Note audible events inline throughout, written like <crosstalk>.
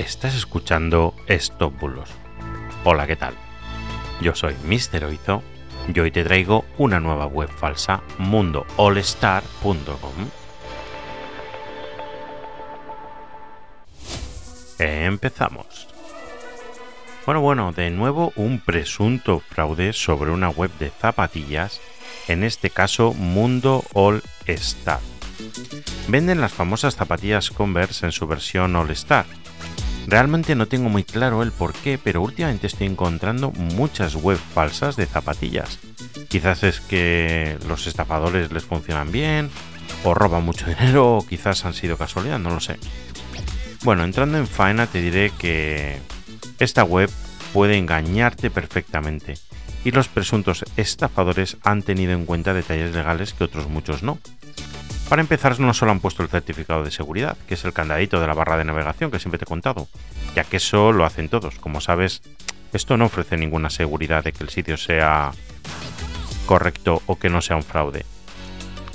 Estás escuchando Stop Bulos. Hola, ¿qué tal? Yo soy Mr. Oizo y hoy te traigo una nueva web falsa, mundoallstar.com. Empezamos. Bueno, bueno, de nuevo un presunto fraude sobre una web de zapatillas, en este caso Mundo All Star. Venden las famosas zapatillas Converse en su versión All Star. Realmente no tengo muy claro el por qué, pero últimamente estoy encontrando muchas webs falsas de zapatillas. Quizás es que los estafadores les funcionan bien, o roban mucho <laughs> dinero, o quizás han sido casualidad, no lo sé. Bueno, entrando en faena te diré que esta web puede engañarte perfectamente y los presuntos estafadores han tenido en cuenta detalles legales que otros muchos no. Para empezar, no solo han puesto el certificado de seguridad, que es el candadito de la barra de navegación que siempre te he contado, ya que eso lo hacen todos. Como sabes, esto no ofrece ninguna seguridad de que el sitio sea correcto o que no sea un fraude.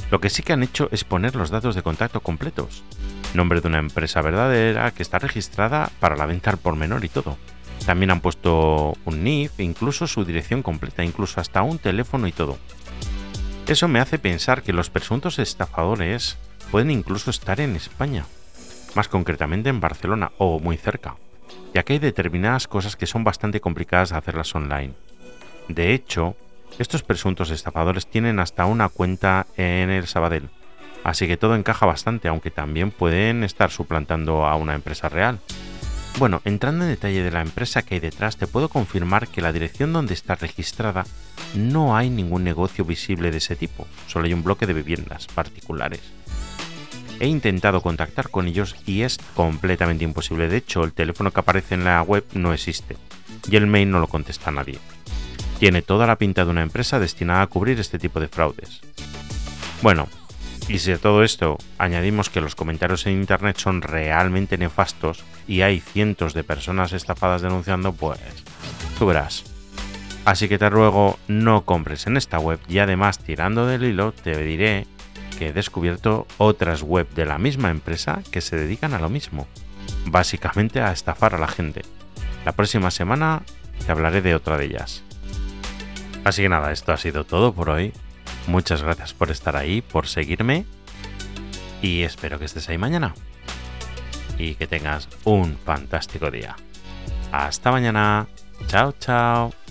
Lo que sí que han hecho es poner los datos de contacto completos. Nombre de una empresa verdadera que está registrada para la venta al por menor y todo. También han puesto un NIF, incluso su dirección completa, incluso hasta un teléfono y todo. Eso me hace pensar que los presuntos estafadores pueden incluso estar en España, más concretamente en Barcelona o muy cerca, ya que hay determinadas cosas que son bastante complicadas de hacerlas online. De hecho, estos presuntos estafadores tienen hasta una cuenta en el Sabadell, así que todo encaja bastante, aunque también pueden estar suplantando a una empresa real. Bueno, entrando en detalle de la empresa que hay detrás, te puedo confirmar que la dirección donde está registrada no hay ningún negocio visible de ese tipo, solo hay un bloque de viviendas particulares. He intentado contactar con ellos y es completamente imposible, de hecho el teléfono que aparece en la web no existe y el mail no lo contesta nadie. Tiene toda la pinta de una empresa destinada a cubrir este tipo de fraudes. Bueno, y si a todo esto añadimos que los comentarios en Internet son realmente nefastos y hay cientos de personas estafadas denunciando, pues tú verás. Así que te ruego no compres en esta web y además tirando del hilo te diré que he descubierto otras web de la misma empresa que se dedican a lo mismo, básicamente a estafar a la gente. La próxima semana te hablaré de otra de ellas. Así que nada, esto ha sido todo por hoy. Muchas gracias por estar ahí, por seguirme y espero que estés ahí mañana. Y que tengas un fantástico día. Hasta mañana. Chao, chao.